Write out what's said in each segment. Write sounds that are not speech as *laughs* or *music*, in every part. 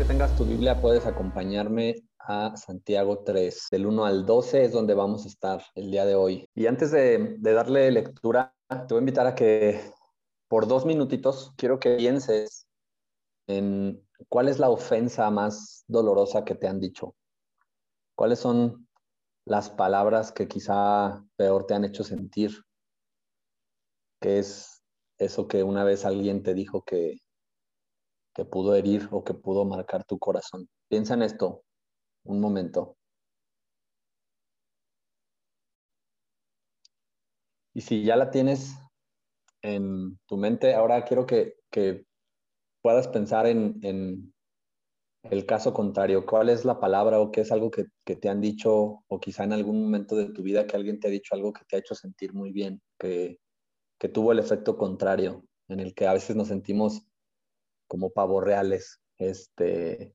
que tengas tu Biblia, puedes acompañarme a Santiago 3, del 1 al 12 es donde vamos a estar el día de hoy. Y antes de, de darle lectura, te voy a invitar a que por dos minutitos quiero que pienses en cuál es la ofensa más dolorosa que te han dicho. ¿Cuáles son las palabras que quizá peor te han hecho sentir? ¿Qué es eso que una vez alguien te dijo que, que pudo herir o que pudo marcar tu corazón? Piensa en esto un momento. Y si ya la tienes en tu mente, ahora quiero que, puedas pensar en, el caso contrario. ¿Cuál es la palabra o qué es algo que, te han dicho o quizá en algún momento de tu vida que alguien te ha dicho algo que te ha hecho sentir muy bien, que, que tuvo el efecto contrario, en el que a veces nos sentimos como pavos reales, este,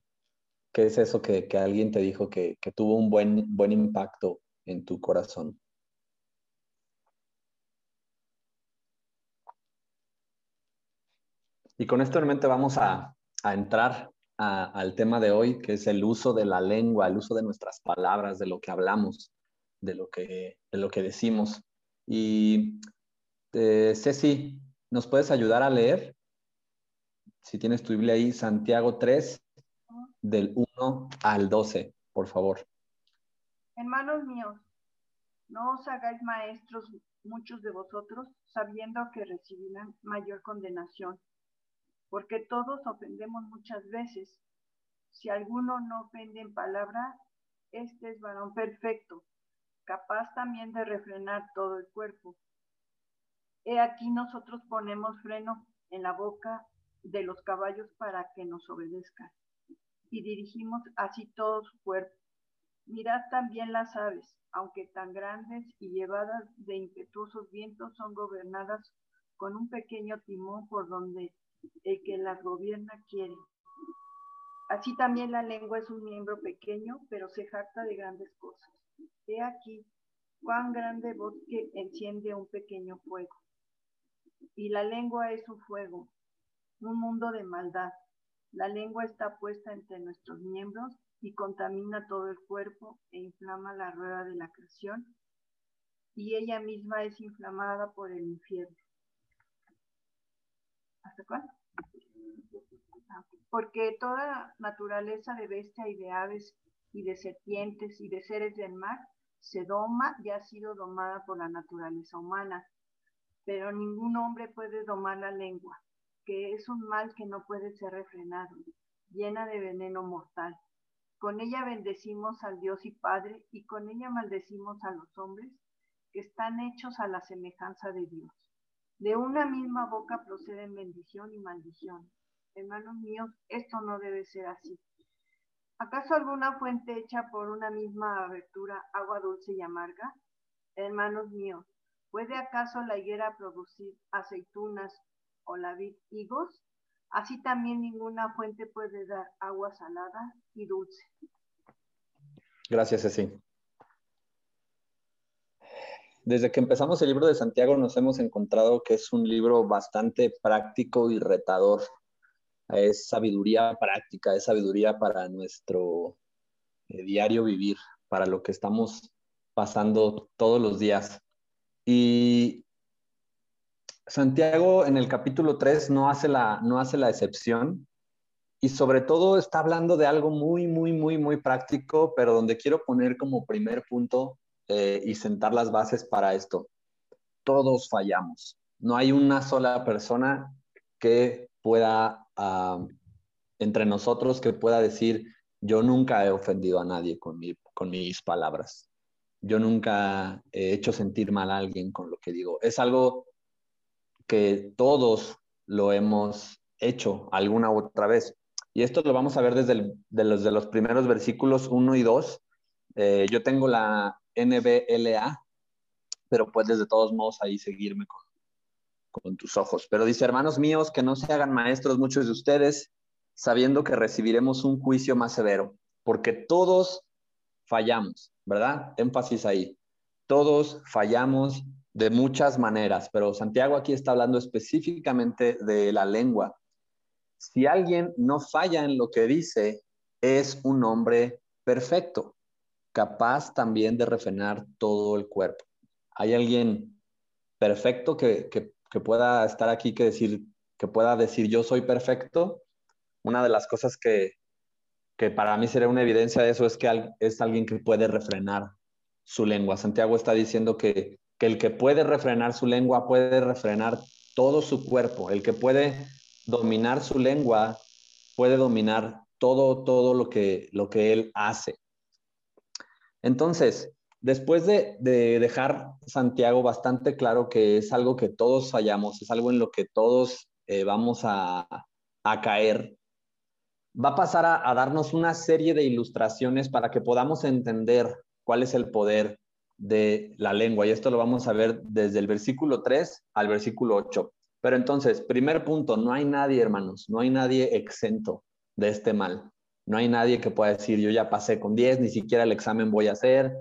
¿Qué es eso que, alguien te dijo que, tuvo un buen, buen impacto en tu corazón? Y con esto en mente vamos a, entrar al tema de hoy, que es el uso de la lengua, el uso de nuestras palabras, de lo que hablamos, de lo que, de lo que decimos. Y eh, Ceci, ¿nos puedes ayudar a leer? Si tienes tu Biblia ahí, Santiago 3, del 1 al 12, por favor. Hermanos míos, no os hagáis maestros muchos de vosotros, sabiendo que recibirán mayor condenación, porque todos ofendemos muchas veces. Si alguno no ofende en palabra, este es varón perfecto, capaz también de refrenar todo el cuerpo. He aquí nosotros ponemos freno en la boca de los caballos para que nos obedezcan y dirigimos así todo su cuerpo. Mirad también las aves, aunque tan grandes y llevadas de impetuosos vientos, son gobernadas con un pequeño timón por donde el que las gobierna quiere. Así también la lengua es un miembro pequeño, pero se jacta de grandes cosas. He aquí cuán grande bosque enciende un pequeño fuego. Y la lengua es un fuego, un mundo de maldad. La lengua está puesta entre nuestros miembros y contamina todo el cuerpo e inflama la rueda de la creación, y ella misma es inflamada por el infierno. ¿Hasta cuándo? Porque toda naturaleza de bestia y de aves y de serpientes y de seres del mar se doma y ha sido domada por la naturaleza humana, pero ningún hombre puede domar la lengua que es un mal que no puede ser refrenado, llena de veneno mortal. Con ella bendecimos al Dios y Padre y con ella maldecimos a los hombres que están hechos a la semejanza de Dios. De una misma boca proceden bendición y maldición. Hermanos míos, esto no debe ser así. ¿Acaso alguna fuente hecha por una misma abertura, agua dulce y amarga? Hermanos míos, ¿puede acaso la higuera producir aceitunas o la vid higos, así también ninguna fuente puede dar agua salada y dulce. Gracias, Ceci. Desde que empezamos el libro de Santiago nos hemos encontrado que es un libro bastante práctico y retador. Es sabiduría práctica, es sabiduría para nuestro eh, diario vivir, para lo que estamos pasando todos los días. Y Santiago en el capítulo 3 no hace, la, no hace la excepción y sobre todo está hablando de algo muy, muy, muy, muy práctico, pero donde quiero poner como primer punto eh, y sentar las bases para esto. Todos fallamos. No hay una sola persona que pueda, ah, entre nosotros, que pueda decir, yo nunca he ofendido a nadie con, con mis palabras. Yo nunca he hecho sentir mal a alguien con lo que digo. Es algo que todos lo hemos hecho alguna u otra vez. Y esto lo vamos a ver desde de los, primeros versículos 1 y 2. Eh, yo tengo la NBLA, pero puedes de todos modos ahí seguirme con tus ojos. Pero dice, hermanos míos, que no se hagan maestros muchos de ustedes, sabiendo que recibiremos un juicio más severo, porque todos fallamos, ¿verdad? Énfasis ahí. Todos fallamos de muchas maneras, pero Santiago aquí está hablando específicamente de la lengua. si alguien no falla en lo que dice, es un hombre perfecto, capaz también de refrenar todo el cuerpo. ¿Hay alguien perfecto que, pueda estar aquí, que, decir, que pueda decir yo soy perfecto? Una de las cosas que, que para mí sería una evidencia de eso es que es alguien que puede refrenar su lengua. Santiago está diciendo que, que el que puede refrenar su lengua puede refrenar todo su cuerpo. El que puede dominar su lengua puede dominar todo, todo lo que, lo que él hace. Entonces, después de, dejar Santiago bastante claro que es algo que todos fallamos, es algo en lo que todos eh, vamos a, caer, va a pasar a, darnos una serie de ilustraciones para que podamos entender cuál es el poder de la lengua. Y esto lo vamos a ver desde el versículo 3 al versículo 8. Pero entonces, primer punto, no hay nadie, hermanos, no hay nadie exento de este mal. No hay nadie que pueda decir, yo ya pasé con 10, ni siquiera el examen voy a hacer,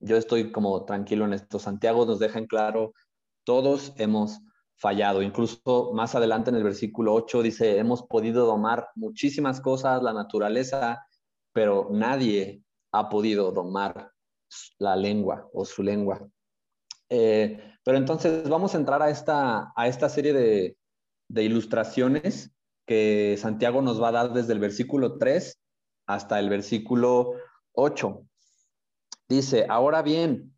yo estoy como tranquilo en esto. Santiago nos deja en claro, todos hemos fallado. Incluso más adelante en el versículo 8 dice, hemos podido domar muchísimas cosas, la naturaleza, pero nadie ha podido domar la lengua o su lengua. Eh, pero entonces vamos a entrar a esta, a esta serie de, de ilustraciones que Santiago nos va a dar desde el versículo 3 hasta el versículo 8. Dice, ahora bien,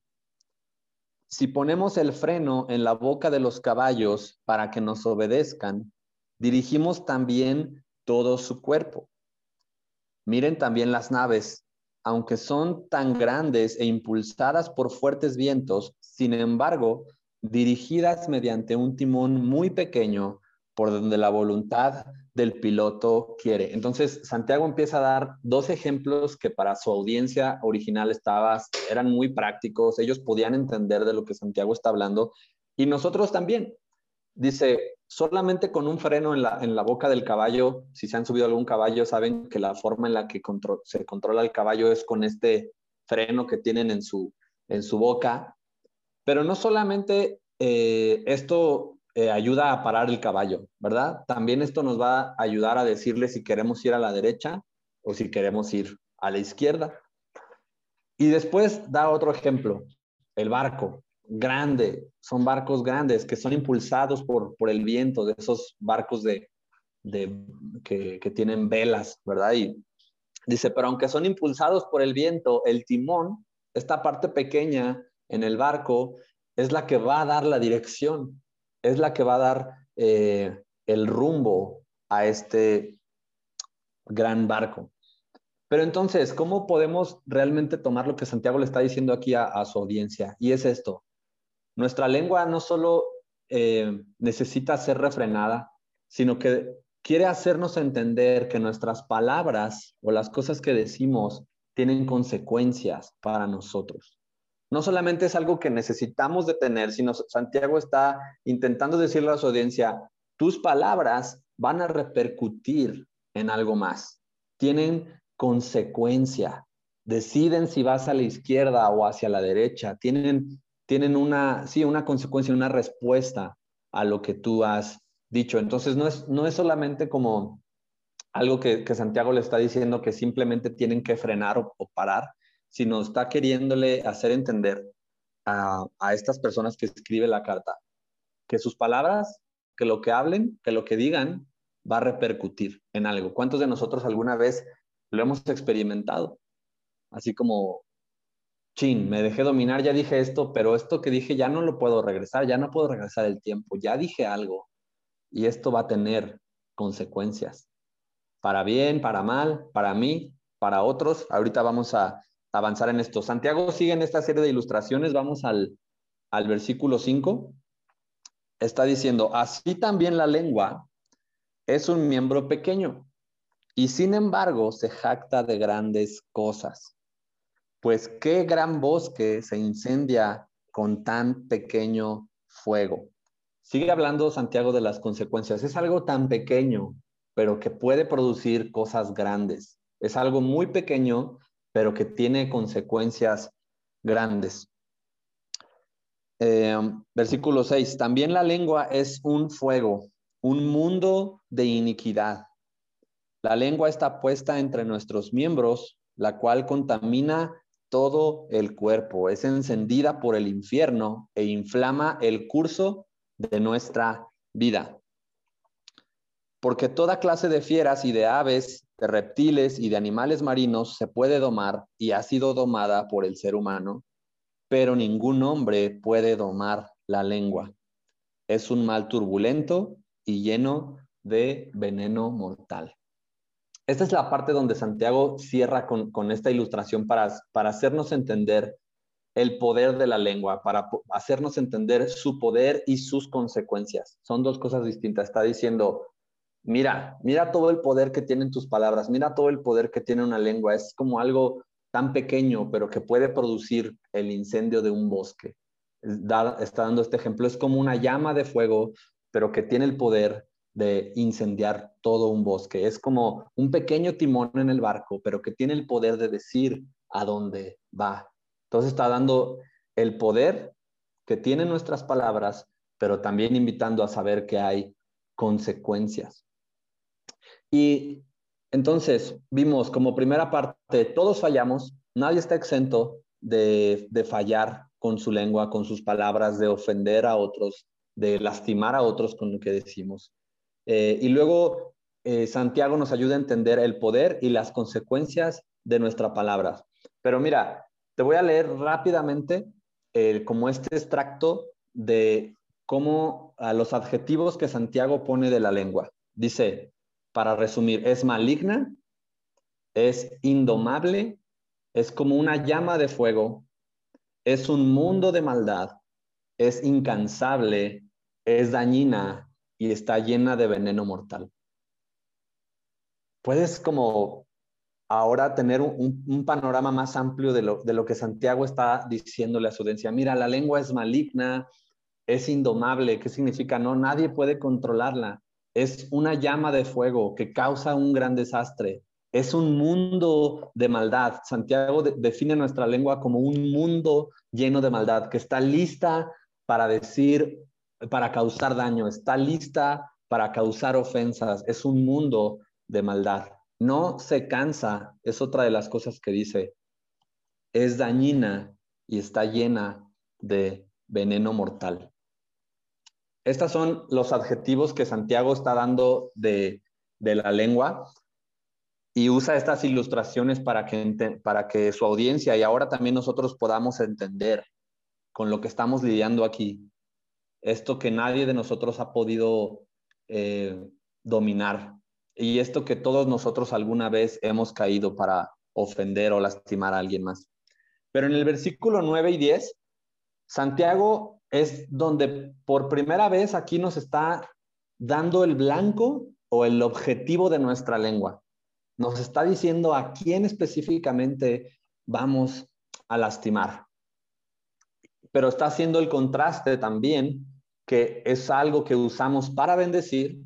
si ponemos el freno en la boca de los caballos para que nos obedezcan, dirigimos también todo su cuerpo. Miren también las naves, aunque son tan grandes e impulsadas por fuertes vientos, sin embargo, dirigidas mediante un timón muy pequeño por donde la voluntad del piloto quiere. Entonces, Santiago empieza a dar dos ejemplos que para su audiencia original estaba, eran muy prácticos, ellos podían entender de lo que Santiago está hablando y nosotros también. Dice, solamente con un freno en la, en la boca del caballo, si se han subido algún caballo, saben que la forma en la que se controla el caballo es con este freno que tienen en su, en su boca. Pero no solamente eh, esto eh, ayuda a parar el caballo, ¿verdad? También esto nos va a ayudar a decirle si queremos ir a la derecha o si queremos ir a la izquierda. Y después da otro ejemplo, el barco, grande, son barcos grandes que son impulsados por, por el viento, de esos barcos de, de que, que tienen velas, ¿verdad? Y dice, pero aunque son impulsados por el viento, el timón, esta parte pequeña en el barco, es la que va a dar la dirección es la que va a dar eh, el rumbo a este gran barco. Pero entonces, ¿cómo podemos realmente tomar lo que Santiago le está diciendo aquí a, su audiencia? Y es esto, nuestra lengua no solo eh, necesita ser refrenada, sino que quiere hacernos entender que nuestras palabras o las cosas que decimos tienen consecuencias para nosotros. No solamente es algo que necesitamos de tener, sino Santiago está intentando decirle a su audiencia, tus palabras van a repercutir en algo más, tienen consecuencia, deciden si vas a la izquierda o hacia la derecha, tienen, tienen una, sí, una consecuencia, una respuesta a lo que tú has dicho. Entonces no es, no es solamente como algo que, Santiago le está diciendo que simplemente tienen que frenar o parar, sino está queriéndole hacer entender a, estas personas que escribe la carta que sus palabras, que lo que hablen, que lo que digan, va a repercutir en algo. ¿Cuántos de nosotros alguna vez lo hemos experimentado? Así como, chin, me dejé dominar, ya dije esto, pero esto que dije ya no lo puedo regresar, ya no puedo regresar el tiempo, ya dije algo y esto va a tener consecuencias, para bien, para mal, para mí, para otros. Ahorita vamos a avanzar en esto. Santiago sigue en esta serie de ilustraciones, vamos al, al versículo 5. Está diciendo, así también la lengua es un miembro pequeño y sin embargo se jacta de grandes cosas. Pues qué gran bosque se incendia con tan pequeño fuego. Sigue hablando Santiago de las consecuencias. Es algo tan pequeño, pero que puede producir cosas grandes. Es algo muy pequeño, pero que tiene consecuencias grandes. Eh, versículo 6, también la lengua es un fuego, un mundo de iniquidad. La lengua está puesta entre nuestros miembros, la cual contamina todo el cuerpo, es encendida por el infierno e inflama el curso de nuestra vida. Porque toda clase de fieras y de aves, de reptiles y de animales marinos se puede domar y ha sido domada por el ser humano, pero ningún hombre puede domar la lengua. Es un mal turbulento y lleno de veneno mortal. Esta es la parte donde Santiago cierra con, esta ilustración para, para hacernos entender el poder de la lengua, para hacernos entender su poder y sus consecuencias. Son dos cosas distintas. Está diciendo, mira, mira todo el poder que tienen tus palabras, mira todo el poder que tiene una lengua. Es como algo tan pequeño, pero que puede producir el incendio de un bosque. está dando este ejemplo. Es como una llama de fuego, pero que tiene el poder de incendiar todo un bosque. Es como un pequeño timón en el barco, pero que tiene el poder de decir a dónde va. Entonces está dando el poder que tienen nuestras palabras, pero también invitando a saber que hay consecuencias. Y entonces vimos como primera parte, todos fallamos, nadie está exento de, de fallar con su lengua, con sus palabras, de ofender a otros, de lastimar a otros con lo que decimos. Eh, y luego eh, Santiago nos ayuda a entender el poder y las consecuencias de nuestras palabras. Pero mira, te voy a leer rápidamente eh, como este extracto de cómo a los adjetivos que Santiago pone de la lengua. Dice, para resumir, es maligna, es indomable, es como una llama de fuego, es un mundo de maldad, es incansable, es dañina, y está llena de veneno mortal. Puedes como ahora tener un, panorama más amplio de lo, de lo, que Santiago está diciéndole a su audiencia. Mira, la lengua es maligna, es indomable. ¿Qué significa? No, nadie puede controlarla. Es una llama de fuego que causa un gran desastre. Es un mundo de maldad. Santiago define nuestra lengua como un mundo lleno de maldad, que está lista para decir para causar daño, está lista para causar ofensas, es un mundo de maldad. No se cansa, es otra de las cosas que dice, es dañina y está llena de veneno mortal. Estos son los adjetivos que Santiago está dando de, la lengua y usa estas ilustraciones para que, para que su audiencia y ahora también nosotros podamos entender con lo que estamos lidiando aquí esto que nadie de nosotros ha podido eh, dominar y esto que todos nosotros alguna vez hemos caído para ofender o lastimar a alguien más. Pero en el versículo 9 y 10, Santiago es donde por primera vez aquí nos está dando el blanco o el objetivo de nuestra lengua. Nos está diciendo a quién específicamente vamos a lastimar pero está haciendo el contraste también que es algo que usamos para bendecir,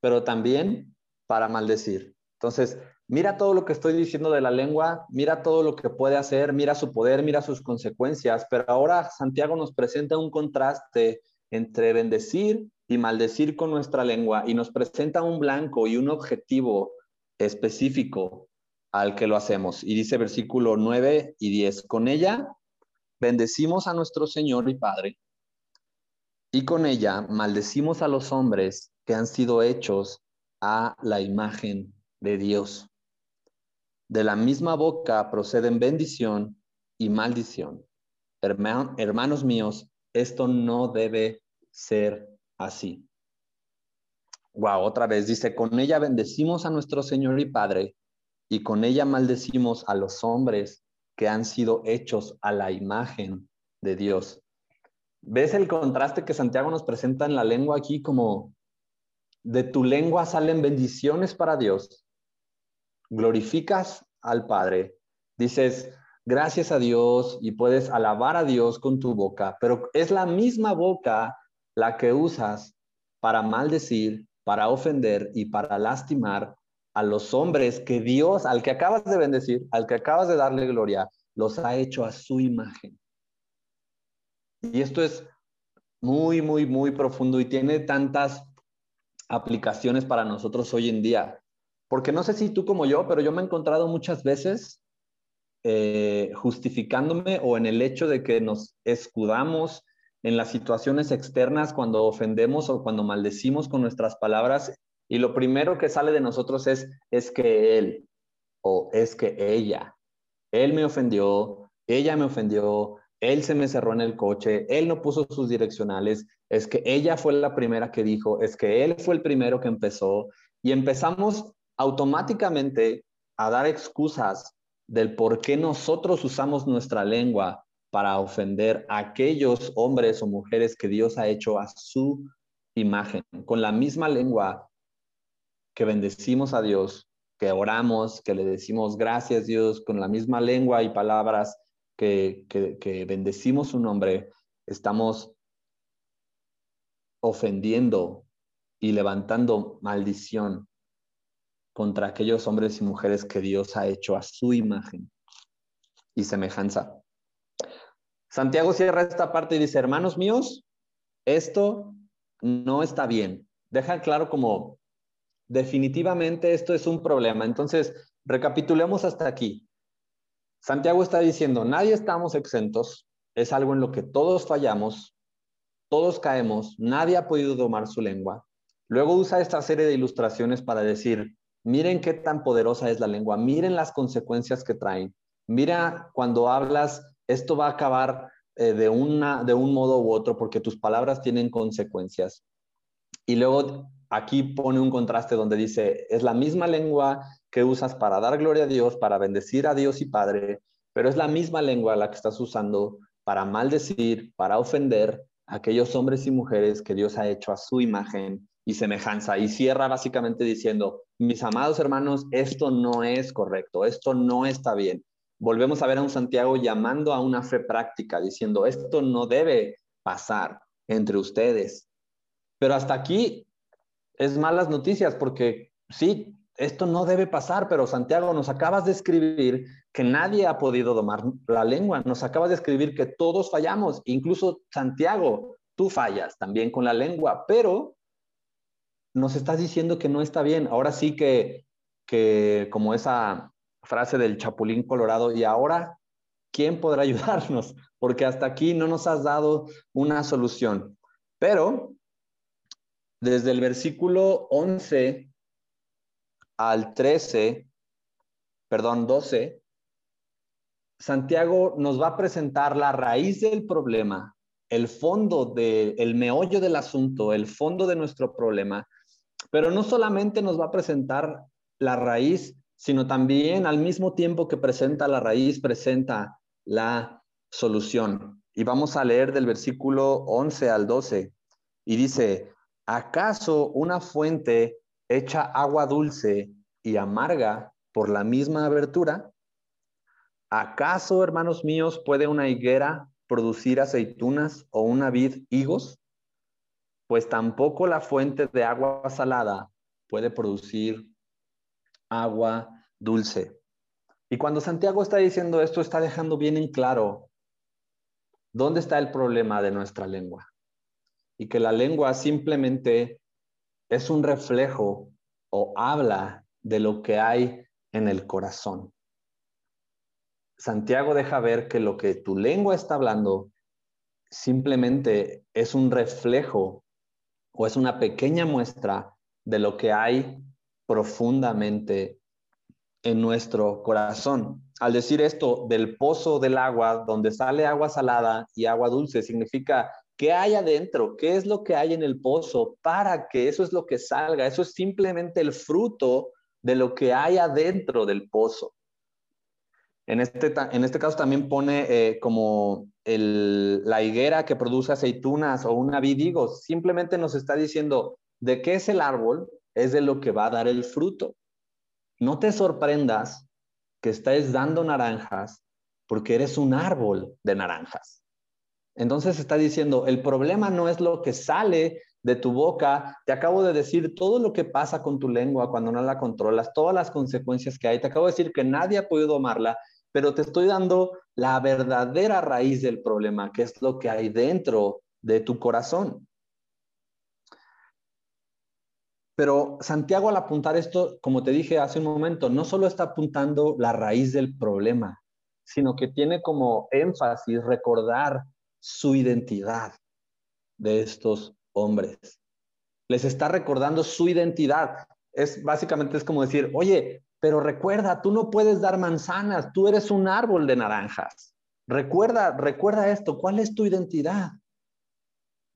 pero también para maldecir. Entonces, mira todo lo que estoy diciendo de la lengua, mira todo lo que puede hacer, mira su poder, mira sus consecuencias, pero ahora Santiago nos presenta un contraste entre bendecir y maldecir con nuestra lengua y nos presenta un blanco y un objetivo específico al que lo hacemos. Y dice versículo 9 y 10, con ella bendecimos a nuestro Señor y Padre, y con ella maldecimos a los hombres que han sido hechos a la imagen de Dios. De la misma boca proceden bendición y maldición. hermanos míos, esto no debe ser así. Wow, otra vez dice, con ella bendecimos a nuestro Señor y Padre, y con ella maldecimos a los hombres que han sido hechos a la imagen de Dios. ¿Ves el contraste que Santiago nos presenta en la lengua aquí como de tu lengua salen bendiciones para Dios? Glorificas al Padre. Dices, gracias a Dios y puedes alabar a Dios con tu boca, pero es la misma boca la que usas para maldecir, para ofender y para lastimar a los hombres que Dios, al que acabas de bendecir, al que acabas de darle gloria, los ha hecho a su imagen. Y esto es muy, muy, muy profundo y tiene tantas aplicaciones para nosotros hoy en día. Porque no sé si tú como yo, pero yo me he encontrado muchas veces eh, justificándome o en el hecho de que nos escudamos en las situaciones externas cuando ofendemos o cuando maldecimos con nuestras palabras y lo primero que sale de nosotros es es que él o es que ella, él me ofendió, ella me ofendió, él se me cerró en el coche, él no puso sus direccionales, es que ella fue la primera que dijo, es que él fue el primero que empezó y empezamos automáticamente a dar excusas del por qué nosotros usamos nuestra lengua para ofender a aquellos hombres o mujeres que Dios ha hecho a su imagen. Con la misma lengua que bendecimos a Dios, que oramos, que le decimos gracias Dios, con la misma lengua y palabras que, bendecimos su nombre, estamos ofendiendo y levantando maldición contra aquellos hombres y mujeres que Dios ha hecho a su imagen y semejanza. Santiago cierra esta parte y dice, hermanos míos, esto no está bien. Deja claro como definitivamente esto es un problema. Entonces, recapitulemos hasta aquí. Santiago está diciendo, nadie estamos exentos, es algo en lo que todos fallamos, todos caemos, nadie ha podido domar su lengua. Luego usa esta serie de ilustraciones para decir, miren qué tan poderosa es la lengua, miren las consecuencias que traen. Mira cuando hablas esto va a acabar eh, de, una, de un modo u otro porque tus palabras tienen consecuencias. Y luego aquí pone un contraste donde dice, es la misma lengua que usas para dar gloria a Dios, para bendecir a Dios y Padre, pero es la misma lengua la que estás usando para maldecir, para ofender a aquellos hombres y mujeres que Dios ha hecho a su imagen y semejanza. Y cierra básicamente diciendo, mis amados hermanos, esto no es correcto, esto no está bien volvemos a ver a un Santiago llamando a una fe práctica, diciendo, esto no debe pasar entre ustedes. Pero hasta aquí es malas noticias porque sí, esto no debe pasar, pero Santiago, nos acabas de escribir que nadie ha podido domar la lengua, nos acabas de escribir que todos fallamos, incluso Santiago, tú fallas también con la lengua, pero nos estás diciendo que no está bien. Ahora sí que, que como esa frase del Chapulín Colorado, y ahora, ¿quién podrá *laughs* ayudarnos? Porque hasta aquí no nos has dado una solución. Pero desde el versículo 11 al 13, perdón, 12, Santiago nos va a presentar la raíz del problema, el fondo del el meollo del asunto, el fondo de nuestro problema, pero no solamente nos va a presentar la raíz, sino también al mismo tiempo que presenta la raíz, presenta la solución. Y vamos a leer del versículo 11 al 12. Y dice, ¿acaso una fuente echa agua dulce y amarga por la misma abertura? ¿Acaso, hermanos míos, puede una higuera producir aceitunas o una vid higos? Pues tampoco la fuente de agua salada puede producir agua dulce. Y cuando Santiago está diciendo esto, está dejando bien en claro dónde está el problema de nuestra lengua. Y que la lengua simplemente es un reflejo o habla de lo que hay en el corazón. Santiago deja ver que lo que tu lengua está hablando simplemente es un reflejo o es una pequeña muestra de lo que hay profundamente en nuestro corazón. Al decir esto del pozo del agua, donde sale agua salada y agua dulce, significa qué hay adentro, qué es lo que hay en el pozo para que eso es lo que salga. Eso es simplemente el fruto de lo que hay adentro del pozo. En este, en este caso también pone eh, como la higuera que produce aceitunas o una vid, simplemente nos está diciendo de qué es el árbol, es de lo que va a dar el fruto. No te sorprendas que estés dando naranjas porque eres un árbol de naranjas. Entonces está diciendo, el problema no es lo que sale de tu boca. Te acabo de decir todo lo que pasa con tu lengua cuando no la controlas, todas las consecuencias que hay. Te acabo de decir que nadie ha podido amarla, pero te estoy dando la verdadera raíz del problema, que es lo que hay dentro de tu corazón. Pero Santiago al apuntar esto, como te dije hace un momento, no solo está apuntando la raíz del problema, sino que tiene como énfasis recordar su identidad de estos hombres. Les está recordando su identidad. Es básicamente es como decir, oye, pero recuerda, tú no puedes dar manzanas, tú eres un árbol de naranjas. Recuerda, recuerda esto, ¿cuál es tu identidad?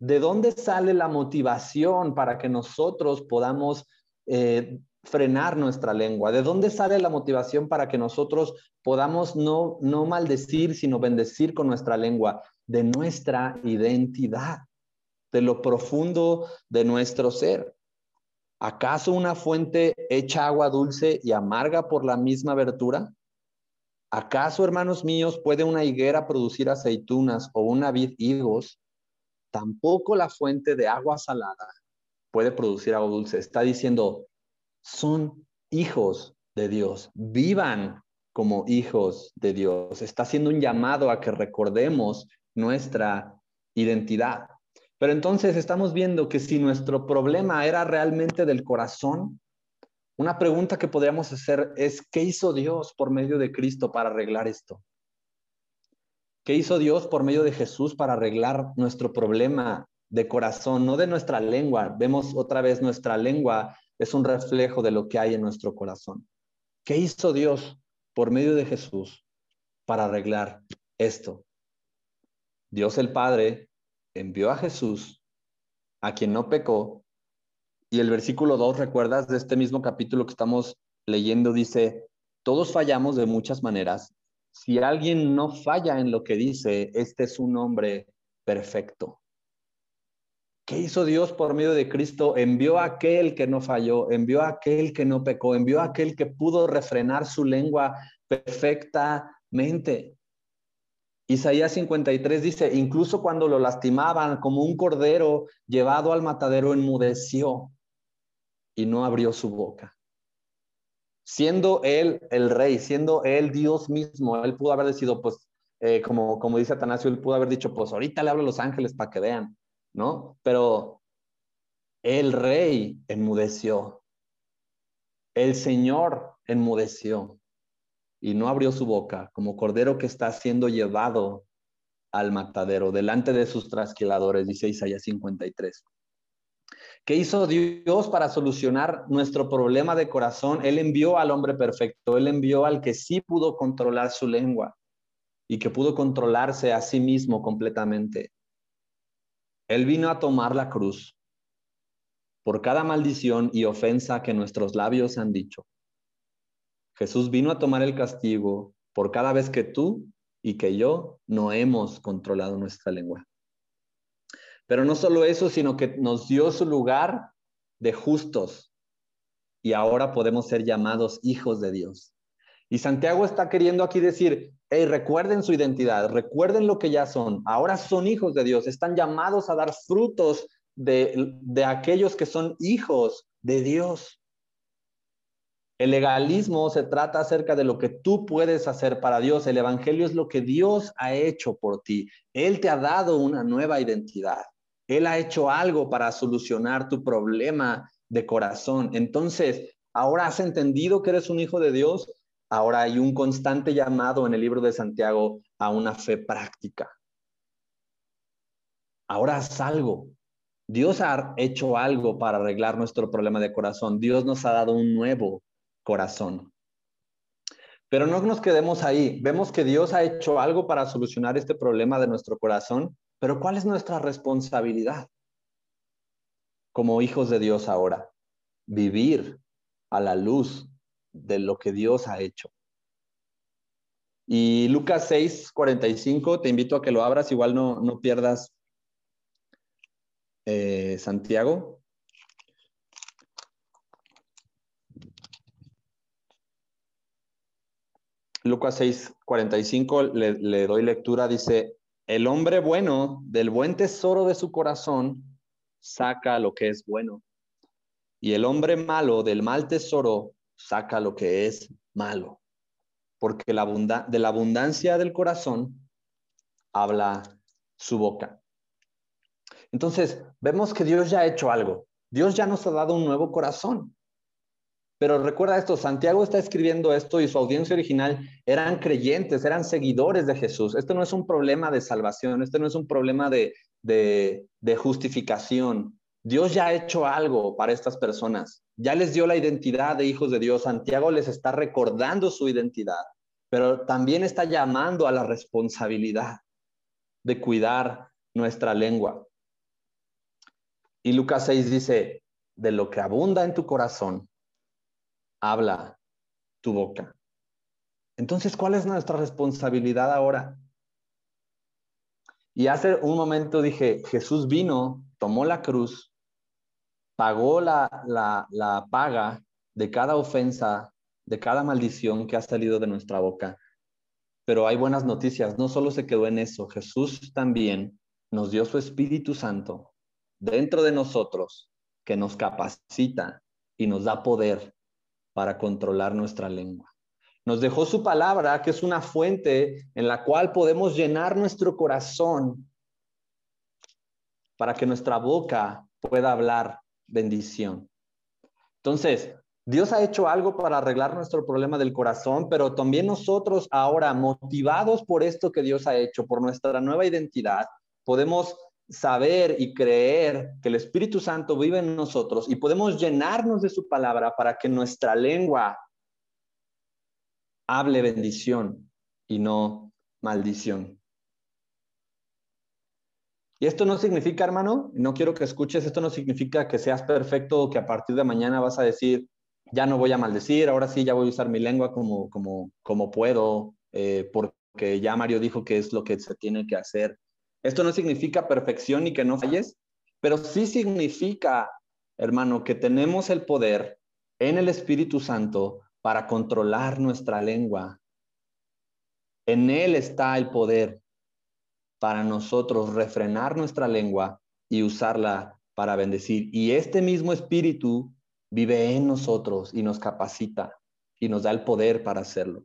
¿De dónde sale la motivación para que nosotros podamos eh, frenar nuestra lengua? ¿De dónde sale la motivación para que nosotros podamos no, no maldecir, sino bendecir con nuestra lengua? De nuestra identidad, de lo profundo de nuestro ser. ¿Acaso una fuente echa agua dulce y amarga por la misma abertura? ¿Acaso, hermanos míos, puede una higuera producir aceitunas o una vid higos? Tampoco la fuente de agua salada puede producir agua dulce. Está diciendo, son hijos de Dios, vivan como hijos de Dios. Está haciendo un llamado a que recordemos nuestra identidad. Pero entonces estamos viendo que si nuestro problema era realmente del corazón, una pregunta que podríamos hacer es, ¿qué hizo Dios por medio de Cristo para arreglar esto? ¿Qué hizo Dios por medio de Jesús para arreglar nuestro problema de corazón, no de nuestra lengua? Vemos otra vez nuestra lengua es un reflejo de lo que hay en nuestro corazón. ¿Qué hizo Dios por medio de Jesús para arreglar esto? Dios el Padre envió a Jesús, a quien no pecó, y el versículo 2, ¿recuerdas de este mismo capítulo que estamos leyendo? Dice, todos fallamos de muchas maneras. Si alguien no falla en lo que dice, este es un hombre perfecto. ¿Qué hizo Dios por medio de Cristo? Envió a aquel que no falló, envió a aquel que no pecó, envió a aquel que pudo refrenar su lengua perfectamente. Isaías 53 dice, incluso cuando lo lastimaban como un cordero llevado al matadero, enmudeció y no abrió su boca. Siendo él el rey, siendo él Dios mismo, él pudo haber decidido, pues, eh, como, como dice Atanasio, él pudo haber dicho, pues ahorita le hablo a los ángeles para que vean. ¿no? Pero el rey enmudeció. El Señor enmudeció y no abrió su boca como cordero que está siendo llevado al matadero delante de sus trasquiladores, dice Isaías 53. ¿Qué hizo Dios para solucionar nuestro problema de corazón? Él envió al hombre perfecto, él envió al que sí pudo controlar su lengua y que pudo controlarse a sí mismo completamente. Él vino a tomar la cruz por cada maldición y ofensa que nuestros labios han dicho. Jesús vino a tomar el castigo por cada vez que tú y que yo no hemos controlado nuestra lengua. Pero no solo eso, sino que nos dio su lugar de justos y ahora podemos ser llamados hijos de Dios. Y Santiago está queriendo aquí decir, hey, recuerden su identidad, recuerden lo que ya son, ahora son hijos de Dios, están llamados a dar frutos de, de aquellos que son hijos de Dios. El legalismo se trata acerca de lo que tú puedes hacer para Dios. El Evangelio es lo que Dios ha hecho por ti. Él te ha dado una nueva identidad. Él ha hecho algo para solucionar tu problema de corazón. Entonces, ahora has entendido que eres un hijo de Dios. Ahora hay un constante llamado en el libro de Santiago a una fe práctica. Ahora haz algo. Dios ha hecho algo para arreglar nuestro problema de corazón. Dios nos ha dado un nuevo corazón. Pero no nos quedemos ahí. Vemos que Dios ha hecho algo para solucionar este problema de nuestro corazón, pero ¿cuál es nuestra responsabilidad como hijos de Dios ahora? Vivir a la luz de lo que Dios ha hecho. Y Lucas 6, 45, te invito a que lo abras, igual no, no pierdas eh, Santiago. Lucas 6, 45, le, le doy lectura, dice, el hombre bueno del buen tesoro de su corazón saca lo que es bueno, y el hombre malo del mal tesoro saca lo que es malo, porque la de la abundancia del corazón habla su boca. Entonces, vemos que Dios ya ha hecho algo. Dios ya nos ha dado un nuevo corazón. Pero recuerda esto, Santiago está escribiendo esto y su audiencia original eran creyentes, eran seguidores de Jesús. Esto no es un problema de salvación, esto no es un problema de, de, justificación. Dios ya ha hecho algo para estas personas, ya les dio la identidad de hijos de Dios. Santiago les está recordando su identidad, pero también está llamando a la responsabilidad de cuidar nuestra lengua. Y Lucas 6 dice, de lo que abunda en tu corazón, habla tu boca. Entonces, ¿cuál es nuestra responsabilidad ahora? Y hace un momento dije, Jesús vino, tomó la cruz, pagó la, la, la paga de cada ofensa, de cada maldición que ha salido de nuestra boca. Pero hay buenas noticias, no solo se quedó en eso, Jesús también nos dio su Espíritu Santo dentro de nosotros que nos capacita y nos da poder para controlar nuestra lengua. Nos dejó su palabra, que es una fuente en la cual podemos llenar nuestro corazón para que nuestra boca pueda hablar bendición. Entonces, Dios ha hecho algo para arreglar nuestro problema del corazón, pero también nosotros ahora, motivados por esto que Dios ha hecho, por nuestra nueva identidad, podemos saber y creer que el Espíritu Santo vive en nosotros y podemos llenarnos de su palabra para que nuestra lengua hable bendición y no maldición. Y esto no significa, hermano, no quiero que escuches, esto no significa que seas perfecto o que a partir de mañana vas a decir, ya no voy a maldecir, ahora sí ya voy a usar mi lengua como, como, como puedo, eh, porque ya Mario dijo que es lo que se tiene que hacer. Esto no significa perfección y que no falles, pero sí significa, hermano, que tenemos el poder en el Espíritu Santo para controlar nuestra lengua. En Él está el poder para nosotros refrenar nuestra lengua y usarla para bendecir. Y este mismo Espíritu vive en nosotros y nos capacita y nos da el poder para hacerlo.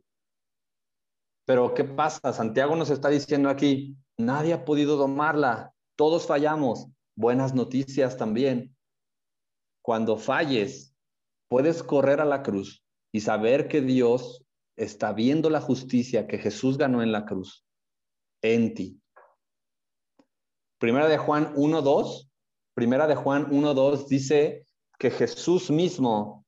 Pero ¿qué pasa? Santiago nos está diciendo aquí, Nadie ha podido domarla. Todos fallamos. Buenas noticias también. Cuando falles, puedes correr a la cruz y saber que Dios está viendo la justicia que Jesús ganó en la cruz en ti. Primera de Juan 1.2, Primera de Juan 1.2 dice que Jesús mismo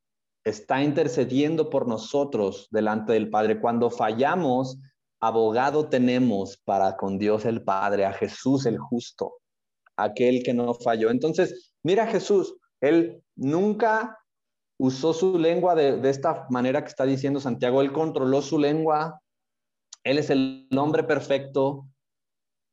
está intercediendo por nosotros delante del Padre. Cuando fallamos, abogado tenemos para con Dios el Padre, a Jesús el justo, aquel que no falló. Entonces, mira Jesús, él nunca usó su lengua de, de, esta manera que está diciendo Santiago, él controló su lengua, él es el hombre perfecto,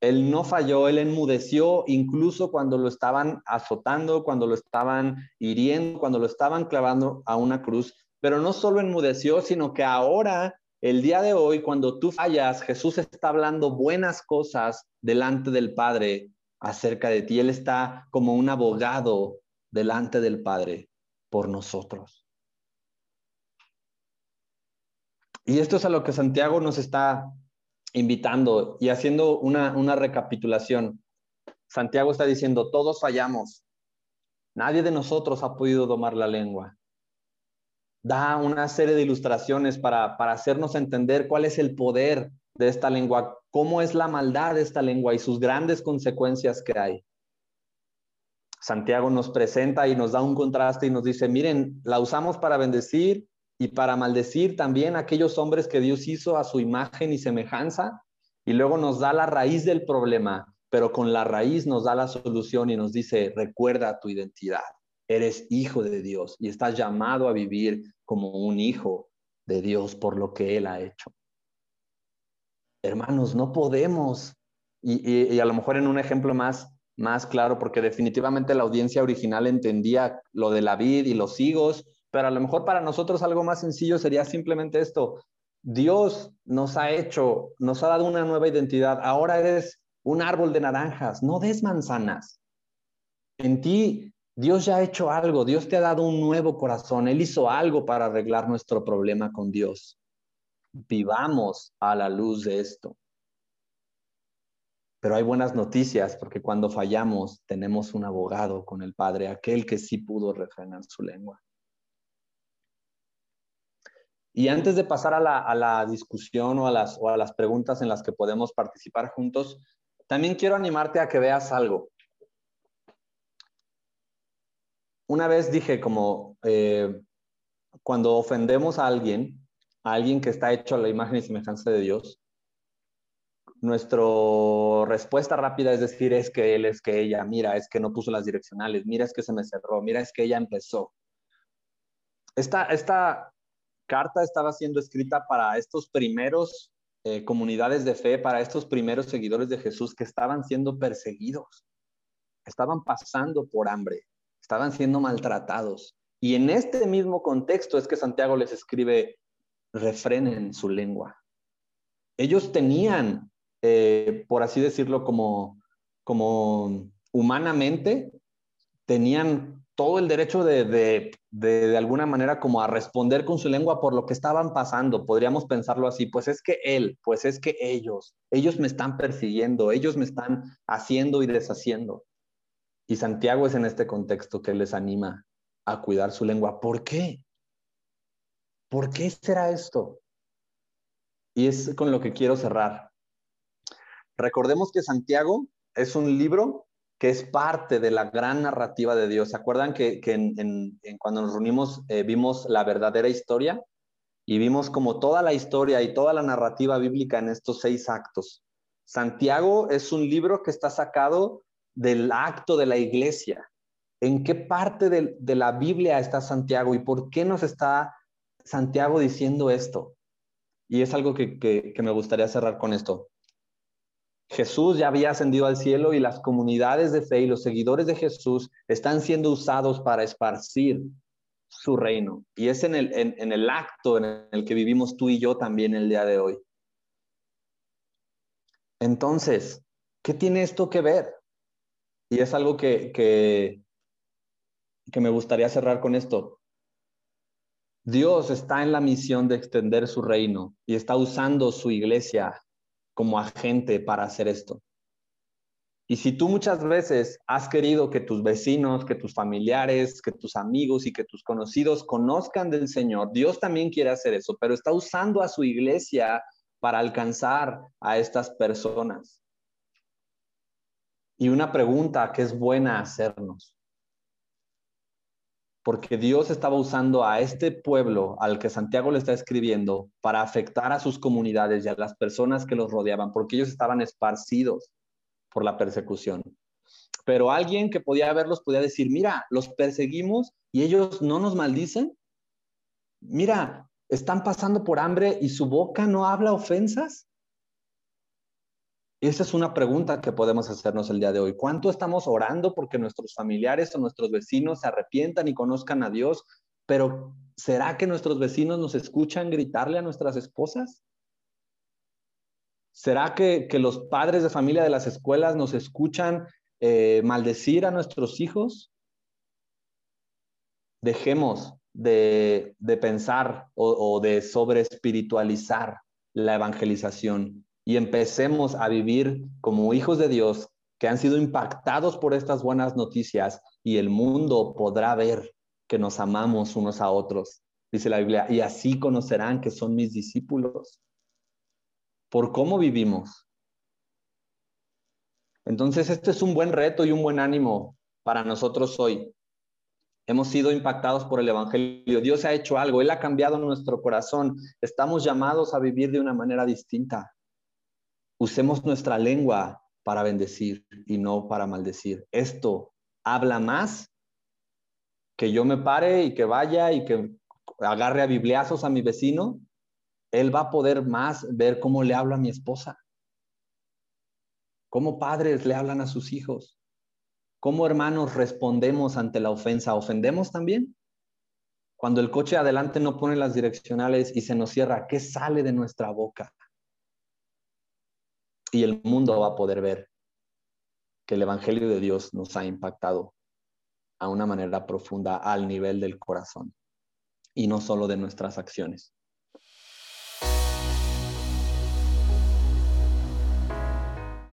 él no falló, él enmudeció incluso cuando lo estaban azotando, cuando lo estaban hiriendo, cuando lo estaban clavando a una cruz, pero no solo enmudeció, sino que ahora el día de hoy, cuando tú fallas, Jesús está hablando buenas cosas delante del Padre acerca de ti. Él está como un abogado delante del Padre por nosotros. Y esto es a lo que Santiago nos está invitando y haciendo una, una recapitulación. Santiago está diciendo, todos fallamos. Nadie de nosotros ha podido domar la lengua da una serie de ilustraciones para, para hacernos entender cuál es el poder de esta lengua, cómo es la maldad de esta lengua y sus grandes consecuencias que hay. Santiago nos presenta y nos da un contraste y nos dice, miren, la usamos para bendecir y para maldecir también a aquellos hombres que Dios hizo a su imagen y semejanza. Y luego nos da la raíz del problema, pero con la raíz nos da la solución y nos dice, recuerda tu identidad. Eres hijo de Dios y estás llamado a vivir como un hijo de Dios por lo que Él ha hecho. Hermanos, no podemos, y, a lo mejor en un ejemplo más, más claro, porque definitivamente la audiencia original entendía lo de la vid y los higos, pero a lo mejor para nosotros algo más sencillo sería simplemente esto. Dios nos ha hecho, nos ha dado una nueva identidad. Ahora eres un árbol de naranjas, no des manzanas. En ti Dios ya ha hecho algo, Dios te ha dado un nuevo corazón, Él hizo algo para arreglar nuestro problema con Dios. Vivamos a la luz de esto. Pero hay buenas noticias porque cuando fallamos tenemos un abogado con el Padre, aquel que sí pudo refrenar su lengua. Y antes de pasar a la, discusión o a, las, o a las preguntas en las que podemos participar juntos, también quiero animarte a que veas algo. Una vez dije como eh, cuando ofendemos a alguien, a alguien que está hecho a la imagen y semejanza de Dios, nuestra respuesta rápida es decir, es que él, es que ella, mira, es que no puso las direccionales, mira, es que se me cerró, mira, es que ella empezó. Esta, esta carta estaba siendo escrita para estos primeros eh, comunidades de fe, para estos primeros seguidores de Jesús que estaban siendo perseguidos, estaban pasando por hambre, estaban siendo maltratados. Y en este mismo contexto es que Santiago les escribe, refrenen su lengua. Ellos tenían, eh, por así decirlo, como, como humanamente, tenían todo el derecho de, de, de, alguna manera como a responder con su lengua por lo que estaban pasando. Podríamos pensarlo así, pues es que él, pues es que ellos, ellos me están persiguiendo, ellos me están haciendo y deshaciendo. Y Santiago es en este contexto que les anima a cuidar su lengua. ¿Por qué? ¿Por qué será esto? Y es con lo que quiero cerrar. Recordemos que Santiago es un libro que es parte de la gran narrativa de Dios. ¿Se acuerdan que, en, cuando nos reunimos eh, vimos la verdadera historia? Y vimos como toda la historia y toda la narrativa bíblica en estos seis actos. Santiago es un libro que está sacado del acto de la iglesia. ¿En qué parte de, la Biblia está Santiago y por qué nos está Santiago diciendo esto? Y es algo que me gustaría cerrar con esto. Jesús ya había ascendido al cielo y las comunidades de fe y los seguidores de Jesús están siendo usados para esparcir su reino. Y es en el, en, el acto en el que vivimos tú y yo también el día de hoy. Entonces, ¿qué tiene esto que ver? Y es algo que, que, que me gustaría cerrar con esto. Dios está en la misión de extender su reino y está usando su iglesia como agente para hacer esto. Y si tú muchas veces has querido que tus vecinos, que tus familiares, que tus amigos y que tus conocidos conozcan del Señor, Dios también quiere hacer eso, pero está usando a su iglesia para alcanzar a estas personas. Y una pregunta que es buena hacernos porque Dios estaba usando a este pueblo al que Santiago le está escribiendo para afectar a sus comunidades y a las personas que los rodeaban, porque ellos estaban esparcidos por la persecución. Pero alguien que podía verlos podía decir, mira, los perseguimos y ellos no nos maldicen. Mira, están pasando por hambre y su boca no habla ofensas. Esa es una pregunta que podemos hacernos el día de hoy. ¿Cuánto estamos orando porque nuestros familiares o nuestros vecinos se arrepientan y conozcan a Dios? Pero ¿será que nuestros vecinos nos escuchan gritarle a nuestras esposas? ¿Será que, los padres de familia de las escuelas nos escuchan eh, maldecir a nuestros hijos? Dejemos de, pensar o, o de sobre espiritualizar la evangelización y empecemos a vivir como hijos de Dios que han sido impactados por estas buenas noticias y el mundo podrá ver que nos amamos unos a otros, dice la Biblia, y así conocerán que son mis discípulos por cómo vivimos. Entonces, este es un buen reto y un buen ánimo para nosotros hoy. Hemos sido impactados por el Evangelio. Dios ha hecho algo. Él ha cambiado nuestro corazón. Estamos llamados a vivir de una manera distinta. Usemos nuestra lengua para bendecir y no para maldecir. Esto habla más que yo me pare y que vaya y que agarre a bibliazos a mi vecino. Él va a poder más ver cómo le hablo a mi esposa, cómo padres le hablan a sus hijos, cómo hermanos respondemos ante la ofensa. ¿Ofendemos también? Cuando el coche adelante no pone las direccionales y se nos cierra, ¿qué sale de nuestra boca? Y el mundo va a poder ver que el Evangelio de Dios nos ha impactado a una manera profunda al nivel del corazón y no solo de nuestras acciones.